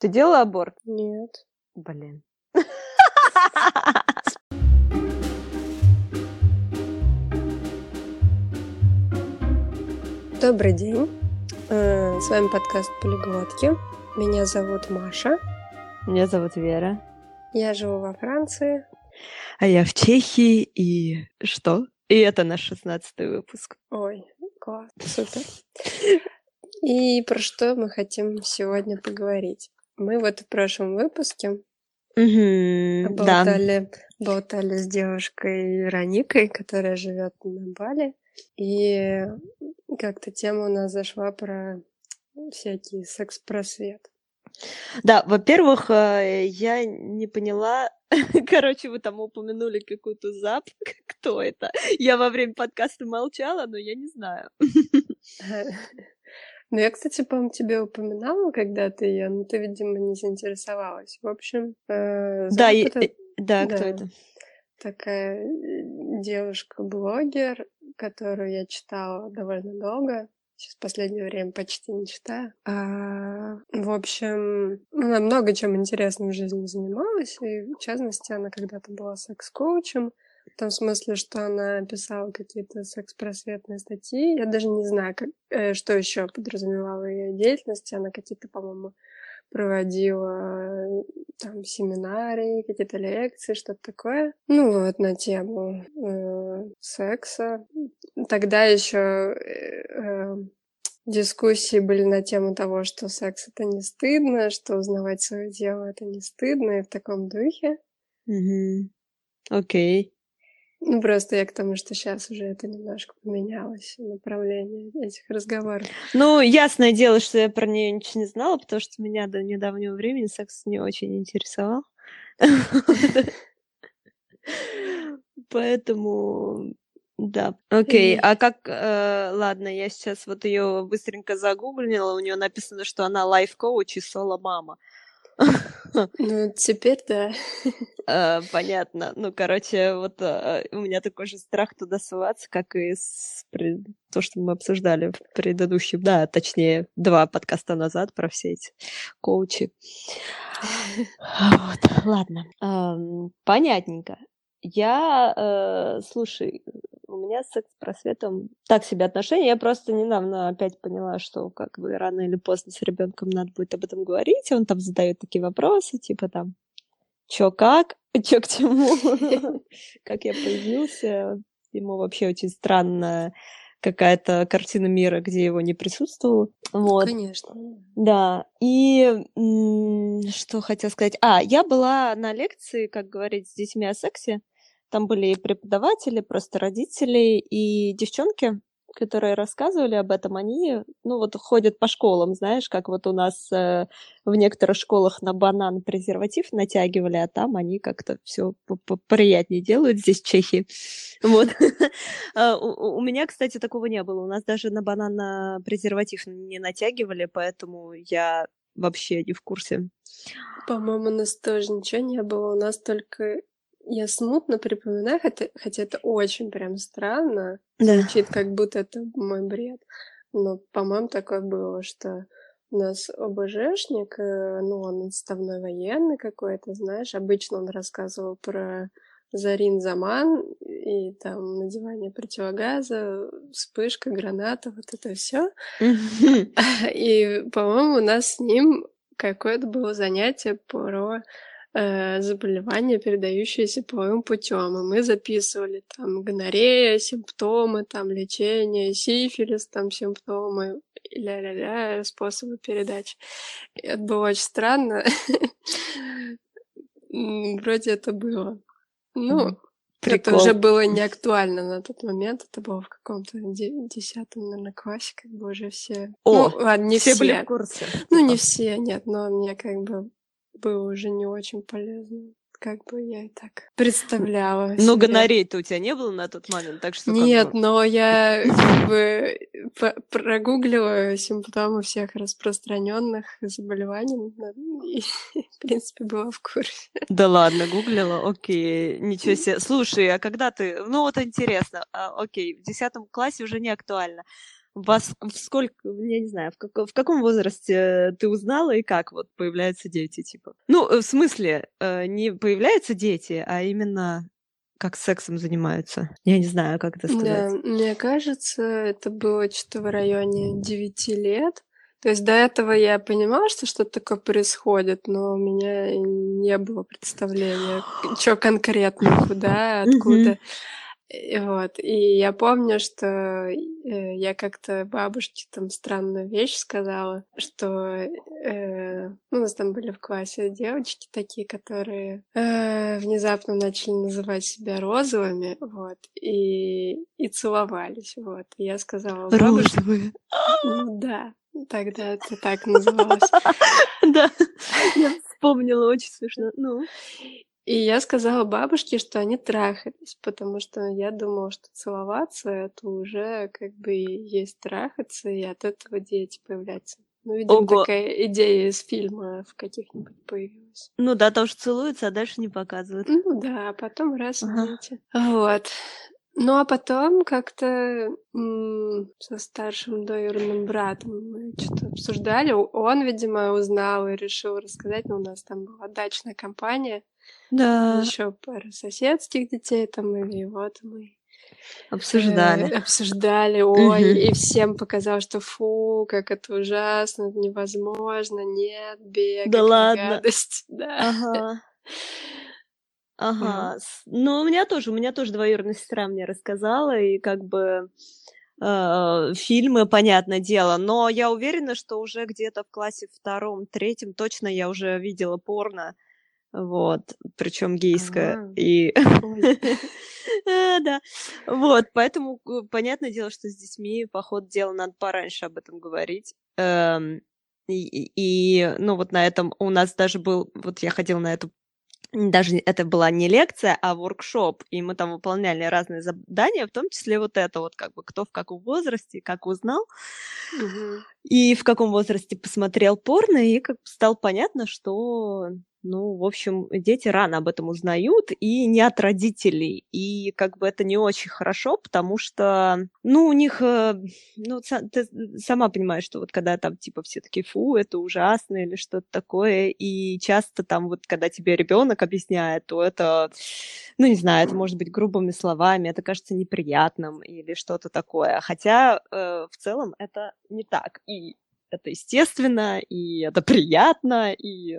Ты делала аборт? Нет. Блин. Добрый день. Э, С вами подкаст «Полиглотки». Меня зовут Маша. Меня зовут Вера. Я живу во Франции. А я в Чехии, и что? И это наш шестнадцатый выпуск. Ой, класс, супер. И про что мы хотим сегодня поговорить? Мы вот в прошлом выпуске Да. болтали, болтали с девушкой Вероникой, которая живет на Бали. И как-то тема у нас зашла про всякий секс-просвет. Да, во-первых, э, я не поняла, короче, вы там упомянули какую-то зап, кто это? Я во время подкаста молчала, но я не знаю. Ну, я, кстати, по-моему, тебе упоминала когда-то ее, но ты, видимо, не заинтересовалась. В общем, э, Да, и- это э, да, кто да. это? такая э, девушка-блогер, которую я читала довольно долго. Сейчас в последнее время почти не читаю. А, в общем, она много чем интересным в жизни занималась, и в частности, она когда-то была секс-коучем, в том смысле, что она писала какие-то секс-просветные статьи. Я даже не знаю, как, э, что еще подразумевала ее деятельность. Она какие-то, по-моему, проводила э, там семинарии, какие-то лекции, что-то такое. Ну вот, на тему э, секса. Тогда еще дискуссии были на тему того, что секс это не стыдно, что узнавать свое тело это не стыдно, и в таком духе. Окей. Ну, просто я к тому, что сейчас уже это немножко поменялось, направление этих разговоров. Ну, ясное дело, что я про нее ничего не знала, потому что меня до недавнего времени секс не очень интересовал. Поэтому, да. Окей, а как, э, ладно, я сейчас вот ее быстренько загуглила, у нее написано, что она лайф-коуч и соло-мама. Ну, теперь да. Э, Понятно. Ну, короче, вот э, у меня такой же страх туда ссылаться, как и с пред- то, что мы обсуждали в предыдущем, да, точнее, два подкаста назад про все эти коучи. Вот, ладно. Понятненько. Я, э, слушай, у меня с секс-просветом так себе отношения. Я просто недавно опять поняла, что как бы рано или поздно с ребенком надо будет об этом говорить. Он там задает такие вопросы, типа там, чё как, чё к чему, как я появился. Ему вообще очень странная какая-то картина мира, где его не присутствовало. Вот. Конечно. Да, и что хотела сказать? А, я была на лекции, как говорить, с детьми о сексе. Там были и преподаватели, просто родители и девчонки, которые рассказывали об этом. Они, ну вот, ходят по школам, знаешь, как вот у нас э, в некоторых школах на банан презерватив натягивали, а там они как-то все приятнее делают здесь, в Чехии. Вот. А, У меня, кстати, такого не было. У нас даже на банан на презерватив не натягивали, поэтому я вообще не в курсе. По-моему, у нас тоже ничего не было. У нас только... Я смутно припоминаю, хотя, хотя это очень прям странно. Да. Звучит, как будто это мой бред. Но, по-моему, такое было, что у нас ОБЖшник, э, ну, он отставной военный какой-то, знаешь, обычно он рассказывал про Зарин Заман и там надевание противогаза, вспышка, граната, вот это все. И, по-моему, у нас с ним какое-то было занятие про э, заболевания, передающиеся половым путем. И мы записывали там гонорея, симптомы, там лечение, сифилис, там симптомы, ля-ля-ля, способы передачи. И это было очень странно. Вроде это было. Ну, это уже было не актуально на тот момент. Это было в каком-то де- десятом, наверное, классе, как бы уже все... О, ну, ладно, не все. Все были в курсе. Ну, не типа. все, нет, но мне как бы было уже не очень полезно. Как бы я и так представляла себе. гонорей-то у тебя не было на тот момент, так что Нет, бы- но я как бы прогуглила симптомы всех распространенных заболеваний и, в принципе, была в курсе. Да ладно, гуглила, окей, ничего себе. Слушай, а когда ты... Ну, вот интересно, а, окей, в десятом классе уже не актуально. Вас в сколько, я не знаю, в, как, в каком возрасте ты узнала и как вот появляются дети, типа? Ну, в смысле, э, не появляются дети, а именно как сексом занимаются. Я не знаю, как это сказать. Да, мне кажется, это было что-то в районе 9 лет. То есть до этого я понимала, что что-то такое происходит, но у меня не было представления, что конкретно, куда, откуда. И вот, и я помню, что э, я как-то бабушке там странную вещь сказала, что э, ну, у нас там были в классе девочки такие, которые э, внезапно начали называть себя розовыми, вот, и, и целовались, вот. И я сказала. Розовые? Ну да, тогда это так называлось. Да, я вспомнила, очень смешно. Ну. И я сказала бабушке, что они трахались, потому что я думала, что целоваться это уже как бы есть трахаться, и от этого дети появляются. Ну, видимо, Ого. такая идея из фильма в каких-нибудь появилась. Ну да, тоже целуются, а дальше не показывают. Ну да, а потом раз ага. дети. Вот. Ну, а потом как-то со старшим двоюродным братом мы что-то обсуждали. Он, видимо, узнал и решил рассказать. Но у нас там была дачная компания. Да. Еще пара соседских детей там, и вот мы обсуждали. Э, обсуждали, ой, угу. и всем показал, что фу, как это ужасно, это невозможно, нет, бег, да ладно. гадость. Да. Ага. Ага. Ну, у меня тоже, у меня тоже двоюродная сестра мне рассказала, и как бы э, фильмы, понятное дело, но я уверена, что уже где-то в классе втором, третьем точно я уже видела порно, вот, причем гейское. И э, да, вот, поэтому э, понятное дело, что с детьми, по ходу дела, надо пораньше об этом говорить. Эм, и, и, ну, вот на этом у нас даже был, вот я ходила на эту даже это была не лекция, а воркшоп, и мы там выполняли разные задания, в том числе вот это вот, как бы, кто в каком возрасте, как узнал, угу. И в каком возрасте посмотрел порно, и как стало понятно, что ну, в общем, дети рано об этом узнают, и не от родителей. И как бы это не очень хорошо, потому что, ну, у них, э, ну, ты сама понимаешь, что вот когда там типа все таки фу, это ужасно или что-то такое, и часто там вот, когда тебе ребенок объясняет, то это, ну, не знаю, это может быть грубыми словами, это кажется неприятным или что-то такое. Хотя э, в целом это не так. И это естественно, и это приятно, и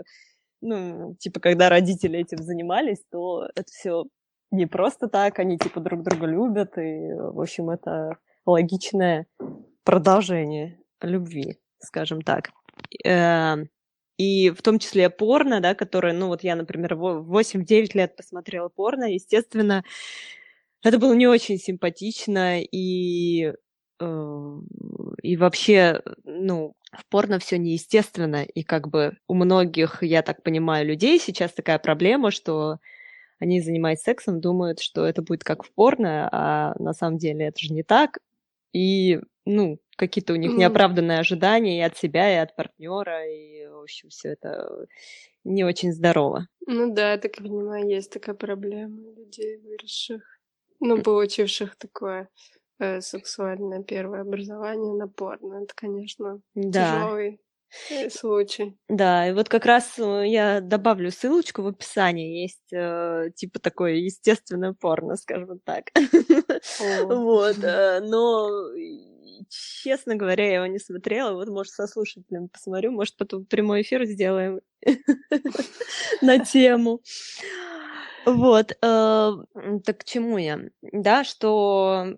ну, типа, когда родители этим занимались, то это все не просто так, они, типа, друг друга любят, и, в общем, это логичное продолжение любви, скажем так. Эм, и в том числе порно, да, которое, ну, вот я, например, в 8-9 лет посмотрела порно, естественно, это было не очень симпатично, и э, и вообще, ну, в порно все неестественно, и как бы у многих, я так понимаю, людей сейчас такая проблема, что они, занимаясь сексом, думают, что это будет как в порно, а на самом деле это же не так. И, ну, какие-то у них неоправданные ожидания и от себя, и от партнера, и, в общем, все это не очень здорово. Ну да, так понимаю, есть такая проблема людей, выросших, ну, получивших такое э, сексуальное первое образование на порно. Это, конечно, да. тяжелый э, случай. Да, и вот как раз э, я добавлю ссылочку в описании. Есть э, типа такое естественное порно, скажем так. Вот, но честно говоря, я его не смотрела. Вот, может, со слушателем посмотрю, может, потом прямой эфир сделаем на тему. Вот, э, так к чему я? Да, что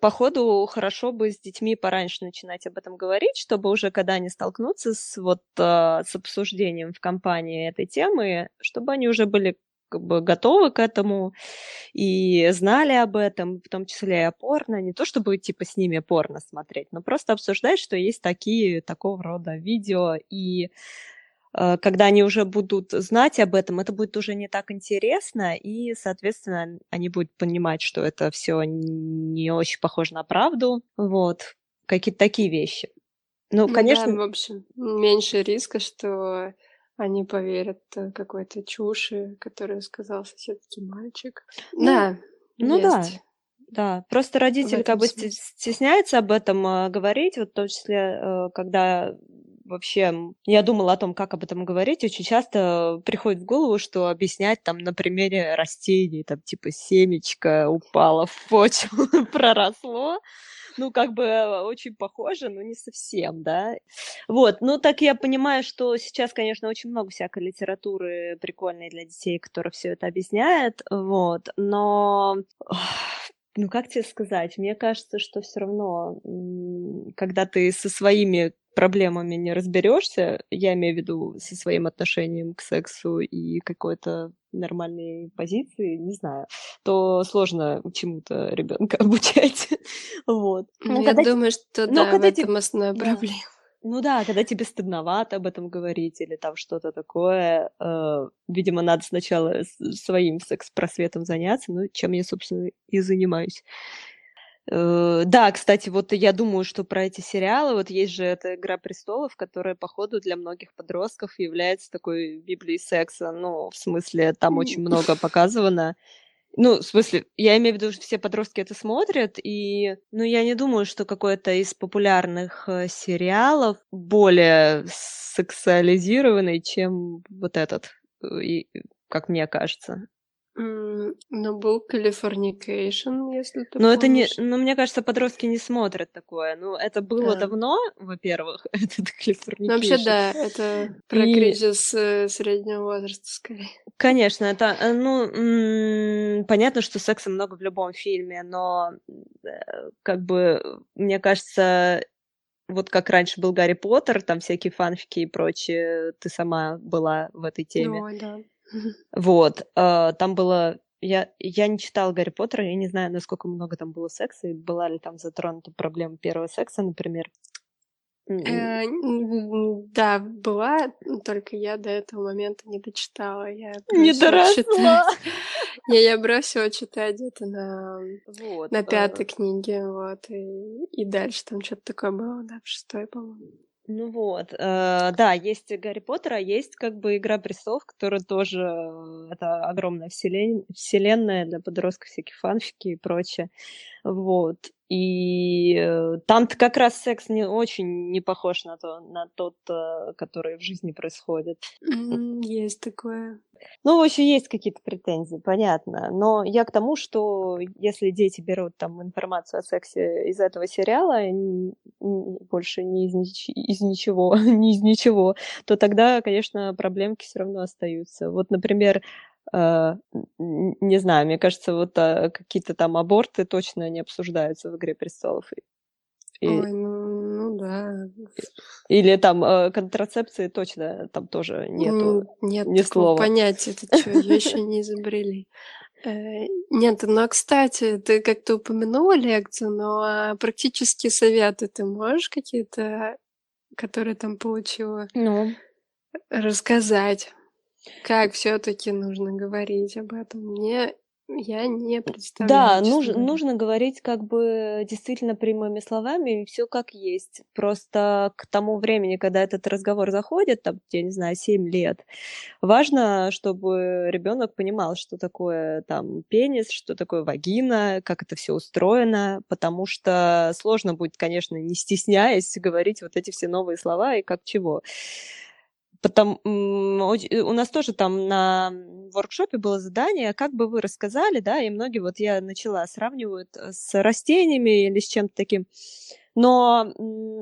походу хорошо бы с детьми пораньше начинать об этом говорить, чтобы уже когда они столкнутся с вот э, с обсуждением в компании этой темы, чтобы они уже были как бы готовы к этому и знали об этом, в том числе и о порно. Не то чтобы типа с ними порно смотреть, но просто обсуждать, что есть такие, такого рода видео и когда они уже будут знать об этом, это будет уже не так интересно, и, соответственно, они будут понимать, что это все не очень похоже на правду. Вот. Какие-то такие вещи. Ну, ну конечно... Да, в общем, меньше риска, что они поверят какой-то чуши, которую сказал соседский мальчик. Ну, да, ну есть. да. да. Просто родитель как бы стесняется об этом э, говорить, вот в том числе, э, когда вообще я думала о том, как об этом говорить, очень часто приходит в голову, что объяснять там на примере растений, там типа семечко упало в почву, проросло, ну, как бы э, очень похоже, но не совсем, да. Вот, ну, так я понимаю, что сейчас, конечно, очень много всякой литературы прикольной для детей, которая все это объясняет, вот, но ну как тебе сказать, мне кажется, что все равно, когда ты со своими проблемами не разберешься, я имею в виду со своим отношением к сексу и какой-то нормальной позиции, не знаю, то сложно чему-то ребенка обучать. вот. Ну, я думаю, что да, когда в этом основная проблема. Ну да, когда тебе стыдновато об этом говорить или там что-то такое, э, видимо, надо сначала своим секс-просветом заняться, ну, чем я, собственно, и занимаюсь. Э, да, кстати, вот я думаю, что про эти сериалы, вот есть же эта «Игра престолов», которая, походу, для многих подростков является такой библией секса, ну, в смысле, там очень много показывано, ну, в смысле, я имею в виду, что все подростки это смотрят, и, ну, я не думаю, что какой-то из популярных э, сериалов более сексуализированный, чем вот этот, э, и, как мне кажется. Ну, был Californication, если ты Но это не, ну, мне кажется, подростки не смотрят такое. Ну, это было да. давно, во-первых, этот Californication. Ну, вообще, да, это про и... кризис э, среднего возраста, скорее. Конечно, это, э, ну, понятно, что секса много в любом фильме, но, э, как бы, мне кажется, вот как раньше был Гарри Поттер, там всякие фанфики и прочее, ты сама была в этой теме. Ой, да. Вот, э, там было... Я, я не читала Гарри Поттера, я не знаю, насколько много там было секса, и была ли там затронута проблема первого секса, например. Э, да, была, только я до этого момента не дочитала. Я не доросла. Я, я бросила читать где-то на, вот, на пятой э... книге, вот, и, и дальше там что-то такое было, да, в шестой, по-моему. Ну вот, э, да, есть Гарри Поттер, а есть как бы Игра престолов, которая тоже э, это огромная вселен... вселенная для подростков, всякие фанфики и прочее. Вот. И э, там-то как раз секс не очень не похож на, то, на тот, э, который в жизни происходит. есть такое. Ну, в общем, есть какие-то претензии, понятно. Но я к тому, что если дети берут там информацию о сексе из этого сериала, больше не из, нич- из ничего, не из ничего, то тогда, конечно, проблемки все равно остаются. Вот, например, не знаю, мне кажется, вот uh, какие-то там аборты точно не обсуждаются в «Игре престолов». И... Ой, ну, ну да. Или там э, контрацепции точно там тоже нету Нет ни слова. понятия, это что, ее еще не изобрели. Э, нет, ну, а, кстати, ты как-то упомянула лекцию, но а практические советы ты можешь какие-то, которые там получила, ну. рассказать? Как все-таки нужно говорить об этом? Мне я не представляю. Да, нуж, нужно говорить как бы действительно прямыми словами, все как есть. Просто к тому времени, когда этот разговор заходит, там, я не знаю, 7 лет, важно, чтобы ребенок понимал, что такое там пенис, что такое вагина, как это все устроено, потому что сложно будет, конечно, не стесняясь говорить вот эти все новые слова и как чего. Потом у нас тоже там на воркшопе было задание, как бы вы рассказали, да, и многие вот я начала сравнивают э, с растениями или с чем-то таким, но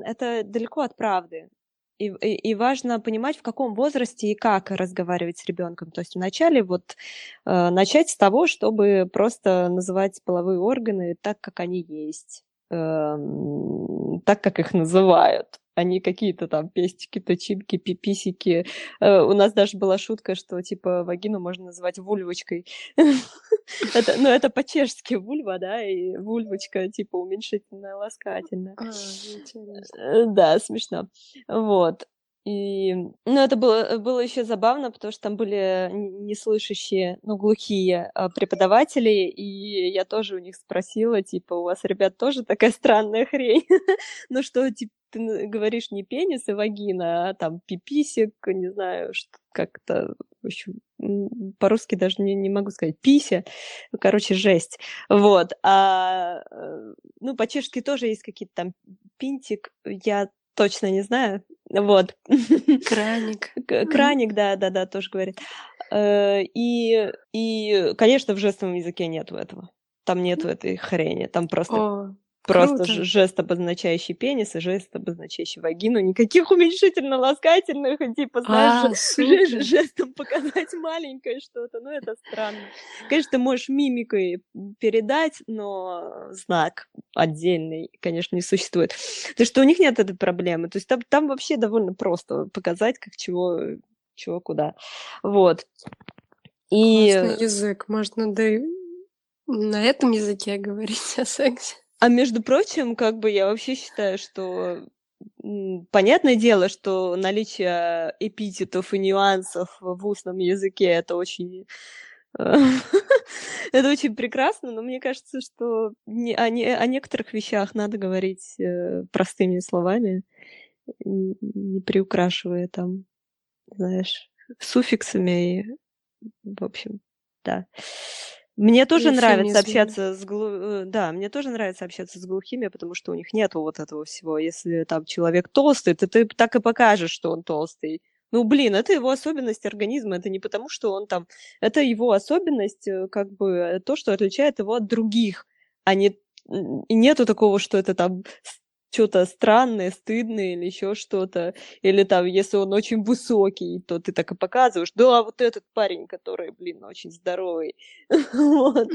это далеко от правды. И, и, и важно понимать, в каком возрасте и как разговаривать с ребенком. То есть вначале вот э, начать с того, чтобы просто называть половые органы так, как они есть, э, так, как их называют они какие-то там пестики, точинки, пиписики. Э, у нас даже была шутка, что типа вагину можно называть вульвочкой. это, ну, это по-чешски вульва, да, и вульвочка, типа уменьшительная, ласкательная. А, э, да, смешно. Вот. И, ну, это было, было еще забавно, потому что там были неслышащие, ну, глухие а, преподаватели, и я тоже у них спросила, типа, у вас, ребят, тоже такая странная хрень? ну, что, типа, ты говоришь не пенис и вагина, а там пиписик, не знаю, что как-то в общем, по-русски даже не, не могу сказать, пися, короче, жесть, вот, а, э, ну, по-чешски тоже есть какие-то там пинтик, я точно не знаю, вот. Краник. Краник, да, да, да, тоже говорит. Э, и, и, конечно, в жестовом языке нету этого. Там нету этой хрени, там просто О, Просто Круто. жест, обозначающий пенис, и жест, обозначающий вагину. Никаких уменьшительно-ласкательных, типа, знаешь, а, жестом показать маленькое что-то. Ну, это странно. Конечно, ты можешь мимикой передать, но знак отдельный, конечно, не существует. То что у них нет этой проблемы. То есть там, там вообще довольно просто показать, как чего, чего куда. Вот. И... Классный язык. Можно да и на этом языке говорить о сексе. А между прочим, как бы я вообще считаю, что понятное дело, что наличие эпитетов и нюансов в устном языке это очень это очень прекрасно, но мне кажется, что не, о, не, о некоторых вещах надо говорить э, простыми словами, не приукрашивая там, знаешь, суффиксами. И, в общем, да. Мне тоже нравится общаться с глу... Э, да, мне тоже нравится общаться с глухими, потому что у них нету вот этого всего. Если там человек толстый, то ты так и покажешь, что он толстый. Ну, блин, это его особенность организма, это не потому, что он там... Это его особенность, э, как бы, то, что отличает его от других, а не... И нету такого, что это там что-то странное, стыдное или еще что-то. Или там, если он очень высокий, то ты так и показываешь, да, вот этот парень, который, блин, очень здоровый. вот.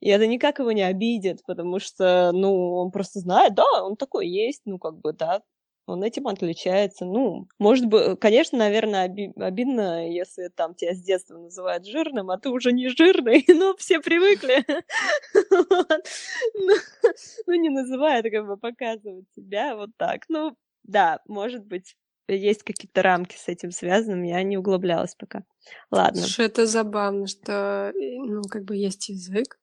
И это никак его не обидит, потому что, ну, он просто знает, да, он такой есть, ну, как бы, да, он этим отличается. Ну, может быть, конечно, наверное, оби- обидно, если там тебя с детства называют жирным, а ты уже не жирный, но все привыкли. Не называют, как бы показывают тебя вот так. Ну, да, может быть, есть какие-то рамки с этим связаны, я не углублялась пока. Ладно. Что это забавно, что, ну, как бы есть язык,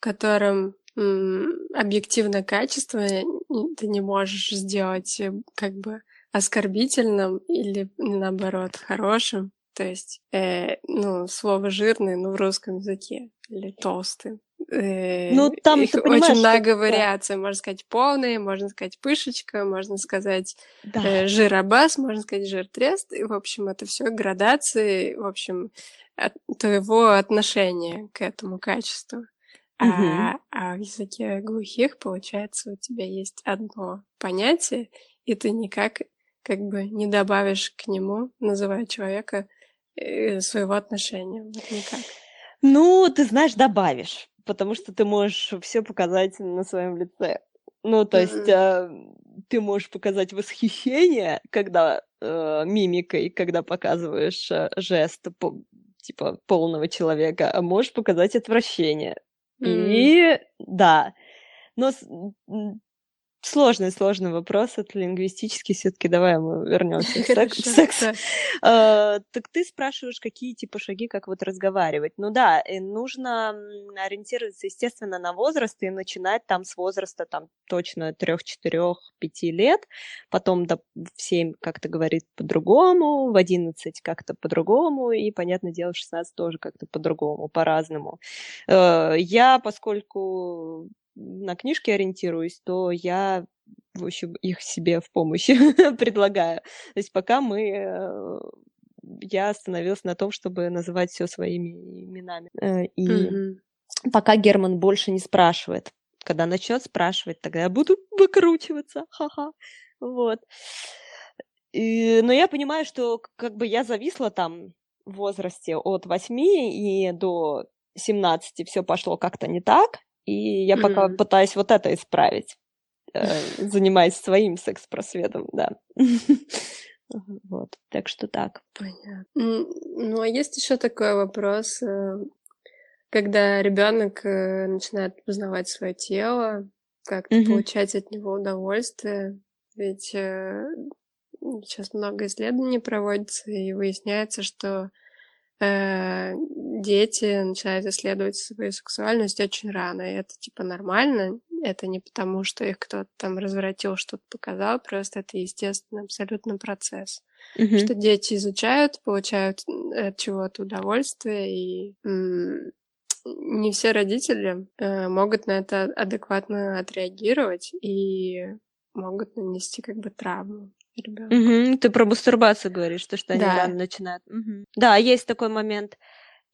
которым объективное качество ты не можешь сделать э, как бы оскорбительным или наоборот хорошим. То есть, э, ну, слово жирный, ну, в русском языке, или толстый. Э, ну, там их очень много вариаций. Можно сказать полный, можно сказать пышечка, можно сказать да. э, жиробас, можно сказать жир трест. И, в общем, это все градации, в общем, от твоего отношения к этому качеству. А, а в языке глухих, получается, у тебя есть одно понятие, и ты никак как бы не добавишь к нему, называя человека, э, своего отношения. Вот никак. Ну, ты знаешь, добавишь, потому что ты можешь все показать на своем лице. Ну, то есть э, ты можешь показать восхищение, когда э, мимикой, когда показываешь э, жест по, типа полного человека, а можешь показать отвращение. И да, но Сложный, сложный вопрос, это лингвистический, все-таки давай мы вернемся к сексу. А, так ты спрашиваешь, какие типа шаги, как вот разговаривать. Ну да, нужно ориентироваться, естественно, на возраст и начинать там с возраста там точно 3, 4, 5 лет, потом до, в 7 как-то говорит по-другому, в 11 как-то по-другому, и, понятное дело, в 16 тоже как-то по-другому, по-разному. Э, я, поскольку на книжки ориентируюсь, то я, в общем, их себе в помощь предлагаю. То есть пока мы э, я остановилась на том, чтобы называть все своими именами. Э, и mm-hmm. пока Герман больше не спрашивает. Когда начнет спрашивать, тогда я буду выкручиваться. Ха-ха. Вот. И, но я понимаю, что как бы я зависла там в возрасте от 8 и до 17 все пошло как-то не так, и я пока mm-hmm. пытаюсь вот это исправить, э, занимаясь своим секс-просветом, да. Вот, так что так. Понятно. Ну, а есть еще такой вопрос, э, когда ребенок э, начинает познавать свое тело, как-то mm-hmm. получать от него удовольствие, ведь сейчас много исследований проводится, и выясняется, что дети начинают исследовать свою сексуальность очень рано, и это типа нормально, это не потому, что их кто-то там развратил, что-то показал, просто это естественный абсолютно процесс. Мгм. Что дети изучают, получают от чего-то удовольствие, и м, не все родители э, могут на это адекватно отреагировать и могут нанести как бы травму Мгм. Ты про мастурбацию говоришь, то, что они Да. рано начинают. Мгм. Да, есть такой момент.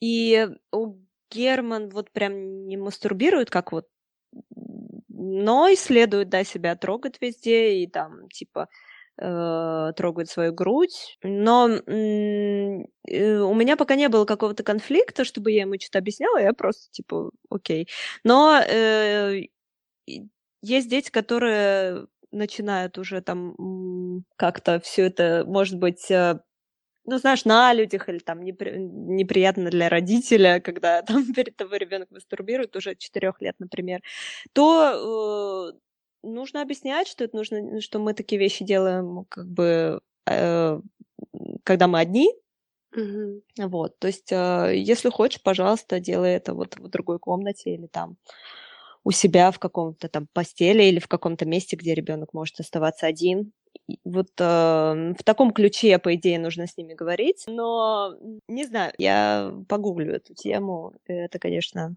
И у Герман вот прям не мастурбирует, как вот, но исследует, да, себя трогает везде и там, типа, э, трогает свою грудь. Но э, у меня пока не было какого-то конфликта, чтобы я ему что-то объясняла, я просто, типа, окей. Но э, есть дети, которые начинают уже там как-то все это, может быть, э, ну, знаешь, на людях или там непри- неприятно для родителя, когда там перед тобой ребенок мастурбирует уже 4 лет, например, то э, нужно объяснять, что это нужно, что мы такие вещи делаем, как бы, э, когда мы одни, Мгм. вот, то есть, э, если хочешь, пожалуйста, делай это вот в другой комнате или там у себя в каком-то там постели или в каком-то месте, где ребенок может оставаться один. И Вот э, в таком ключе, по идее, нужно с ними говорить. Но не знаю, я погуглю эту тему. Это, конечно,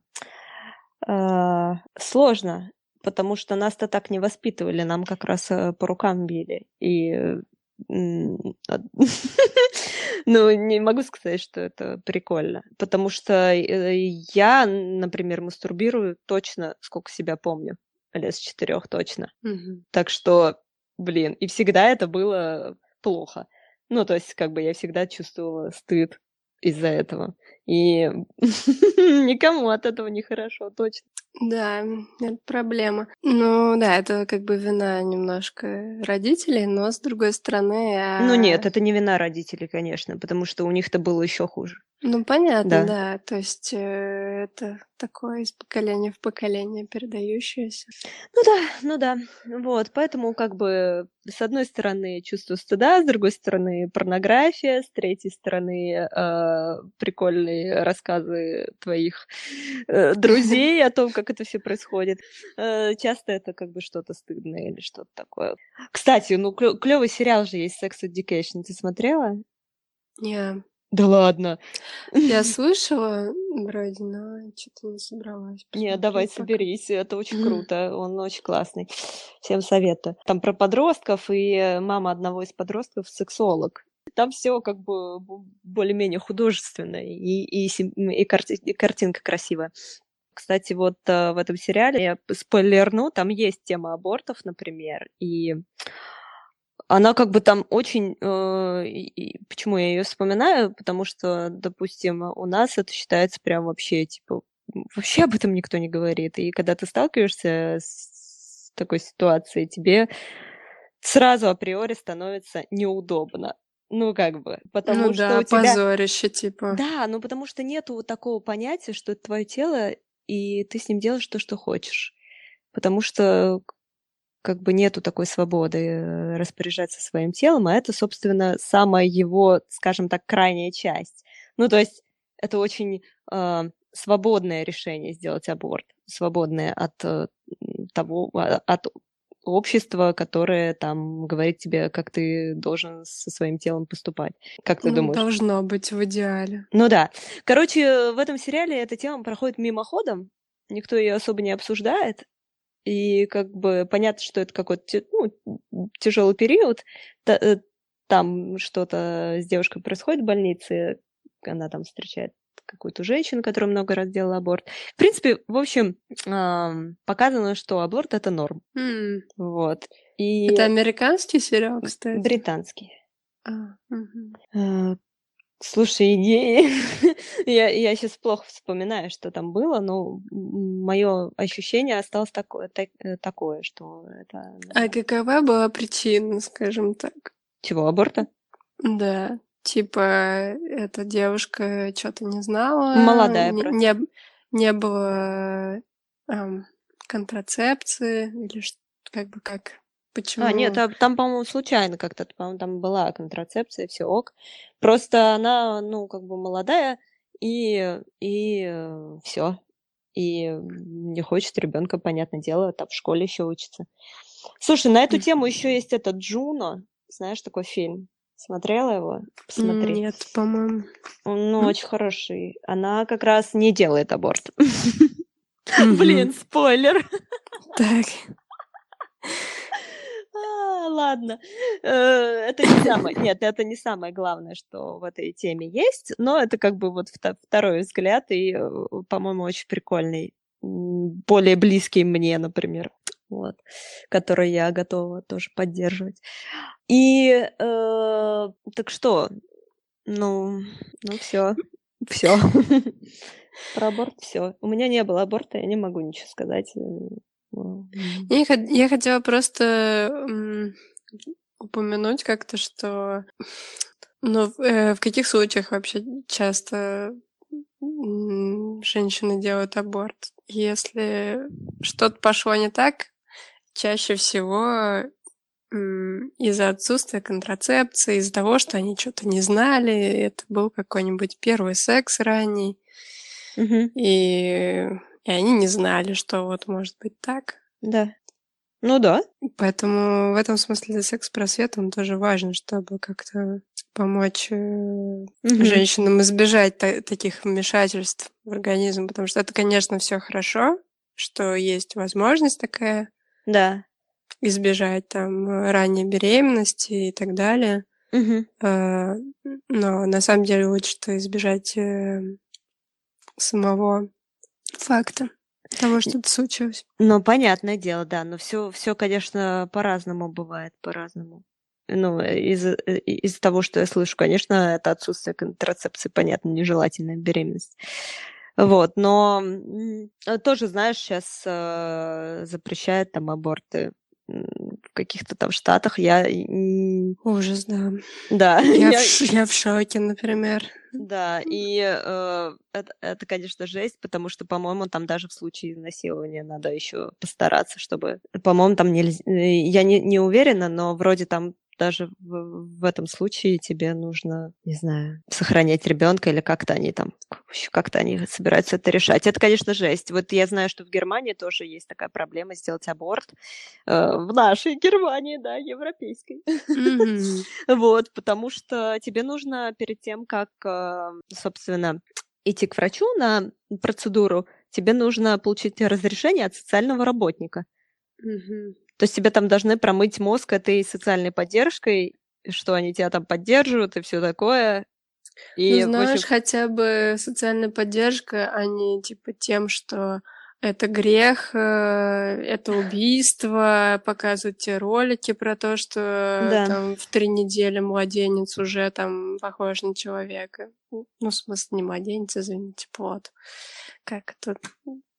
э, сложно, потому что нас-то так не воспитывали, нам как раз э, по рукам били. И ну, не могу сказать, что это прикольно, потому что э, я, например, мастурбирую точно, сколько себя помню, лет с четырех точно. Так что, блин, и всегда это было плохо. Ну, то есть, как бы я всегда чувствовала стыд из-за этого. И никому от этого не хорошо, точно. Да, это проблема. Ну да, это как бы вина немножко родителей, но с другой стороны, Ну а, нет, это не вина родителей, конечно, потому что у них-то было еще хуже. ну понятно, Да. да, то есть э, это такое из поколения в поколение передающееся. Ну да, ну да. Вот, поэтому как бы с одной стороны чувство стыда, с другой стороны порнография, с третьей стороны э, прикольные рассказы твоих э, друзей о том, как это все происходит. Э, часто это как бы что-то стыдное или что-то такое. Кстати, ну клевый сериал же есть Sex Education. Ты смотрела? Не, Да ладно. я слышала вроде, но что-то не собралась. Не, давай пока. соберись, это очень круто, он очень классный. Всем советую. Там про подростков, и э, мама одного из подростков сексолог. Там все как бы более-менее художественно, и, и, и карти- и картинка красивая. Кстати, вот э, в этом сериале, я спойлерну, там есть тема абортов, например, и она как бы там очень... э, и- почему я ее вспоминаю? Потому что, допустим, у нас это считается прям вообще, типа, вообще об этом никто не говорит. И когда ты сталкиваешься с такой ситуацией, тебе сразу априори становится неудобно. Ну, как бы, потому Ну что да, у тебя... позорище, типа. Да, ну потому что нету вот такого понятия, что это твое тело, и ты с ним делаешь то, что хочешь. Потому что как бы нету такой свободы распоряжаться своим телом, а это, собственно, самая его, скажем так, крайняя часть. Ну, то есть это очень э, свободное решение сделать аборт, свободное от э, того, а- от общества, которое там говорит тебе, как ты должен со своим телом поступать. Как ты Ну, думаешь? должно быть в идеале. Ну да. Короче, в этом сериале эта тема проходит мимоходом, никто ее особо не обсуждает, и как бы понятно, что это какой-то ну, тяжелый период. Э, Там что-то с девушкой происходит в больнице, она там встречает какую-то женщину, которая много раз делала аборт. В принципе, в общем, показано, что аборт это норм. М, Вот. И Это американский сериал, кстати. британский. А. Э, Слушай, идеи. я, я сейчас плохо вспоминаю, что там было, но мое ощущение осталось такое, так- э, такое что это... А какова была причина, скажем так? Чего, аборта? Да, типа эта девушка что-то не знала, Молодая не, не, не было ам, контрацепции или как бы как почему? А, нет, там, там, по-моему, случайно как-то, по-моему, там была контрацепция, все ок. Просто она, ну, как бы молодая, и, и все. и не хочет ребенка, понятное дело, там в школе еще учится. Слушай, на эту тему еще есть этот Джуно, знаешь, такой фильм. Смотрела его? Посмотри. Нет, по-моему. Он, ну, очень хороший. Она как раз не делает аборт. Блин, спойлер. Так. А, ладно. Э, это не самое... Нет, это не самое главное, что в этой теме есть, но это как бы вот второй взгляд, и, э, по-моему, очень прикольный. Более близкий мне, например. Вот, который я готова тоже поддерживать. И э, так что, ну, ну все, все. Про аборт все. У меня не было аборта, я не могу ничего сказать. Я, я хотела просто упомянуть как-то, что ну, э, в каких случаях вообще часто женщины делают аборт? Если что-то пошло не так, чаще всего из-за отсутствия контрацепции, из-за того, что они что-то не знали, это был какой-нибудь первый секс ранний, угу. и и они не знали, что вот может быть так. Да. Ну да. Поэтому в этом смысле секс-просвет он тоже важен, чтобы как-то помочь угу. женщинам избежать та- таких вмешательств в организм, потому что это, конечно, все хорошо, что есть возможность такая. Да. Избежать там ранней беременности и так далее. Угу. Но на самом деле лучше избежать э, самого факта того, что это случилось. Ну, понятное дело, да, но все, все, конечно, по-разному бывает, по-разному. Ну, из, из того, что я слышу, конечно, это отсутствие контрацепции, понятно, нежелательная беременность. Вот, но тоже, знаешь, сейчас э, запрещают там аборты в каких-то там штатах. Я... Ужас, да. Да. Я, я... В, я в шоке, например. Да, и э, это, это, конечно, жесть, потому что, по-моему, там даже в случае изнасилования надо еще постараться, чтобы, по-моему, там нельзя, э, я не, не уверена, но вроде там даже в, в этом случае тебе нужно, не знаю, сохранять ребенка или как-то они там, как-то они собираются это решать. Это, конечно, жесть. Вот я знаю, что в Германии тоже есть такая проблема сделать аборт. Э, в нашей Германии, да, европейской. Вот, потому что тебе нужно перед тем, как, э, собственно, идти к врачу на процедуру, тебе нужно получить разрешение от социального работника. То есть тебе там должны промыть мозг этой социальной поддержкой, что они тебя там поддерживают и все такое. И, ну, знаешь, общем... хотя бы социальная поддержка, а не типа тем, что это грех, э, это убийство, показывают те ролики про то, что да. там в три недели младенец уже там похож на человека. Ну, в смысле, не младенец, извините, плод. Как это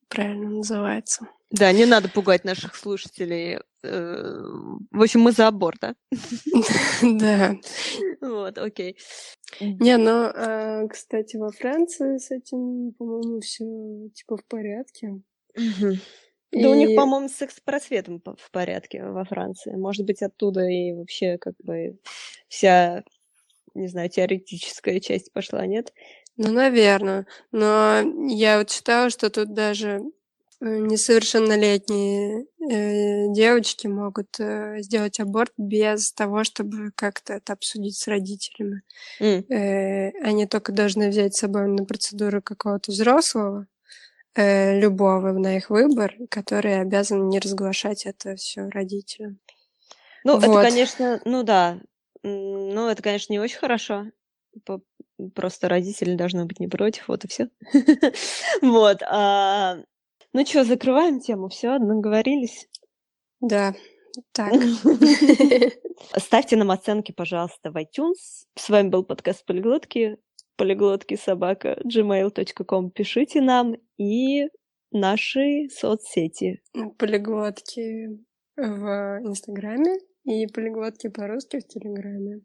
правильно называется? Да, не надо пугать наших слушателей. Э, в общем, мы за аборт, да? Да. Вот, окей. Не, ну, а, кстати, во Франции с этим, по-моему, все типа в порядке. Да у них, по-моему, с экс-просветом в порядке во Франции. Может быть, оттуда и вообще как бы вся, не знаю, теоретическая часть пошла, нет? Ну, наверное. Но я вот читала, что тут даже несовершеннолетние э, девочки могут э, сделать аборт без того, чтобы как-то это обсудить с родителями. Mm. Э, они только должны взять с собой на процедуру какого-то взрослого, э, любого на их выбор, который обязан не разглашать это все родителям. Ну, вот. это, конечно, ну да, ну это, конечно, не очень хорошо. Просто родители должны быть не против, вот и все. Вот. Ну что, закрываем тему, все, наговорились? Да, так. Ставьте нам оценки, пожалуйста, в iTunes. С вами был подкаст Полиглотки. Полиглотки собака gmail.com. Пишите нам и наши соцсети. Полиглотки в Инстаграме и полиглотки по-русски в Телеграме.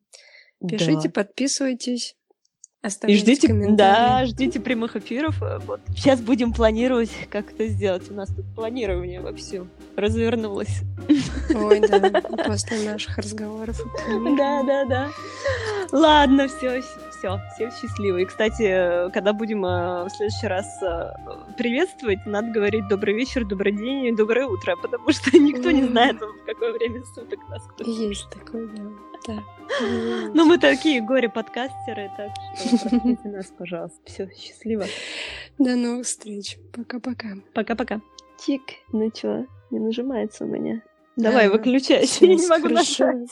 Пишите, да. подписывайтесь. Оставляйте И ждите, да, ждите прямых эфиров. э, Вот. Сейчас будем планировать, как это сделать. У нас тут планирование вовсю развернулось. Ой, да, после наших разговоров. Да, да, да. Ладно, все, все, всем счастливы. И, кстати, когда будем э, в следующий раз э, приветствовать, надо говорить добрый вечер, добрый день и доброе утро, потому что никто не знает, в какое время суток нас кто Есть такое, да. Ну, мы такие горе-подкастеры, так что простите нас, пожалуйста. Все, счастливо. До новых встреч. Пока-пока. Пока-пока. Чик, ну чё, не нажимается у меня. Давай, выключайся, я не могу нажать.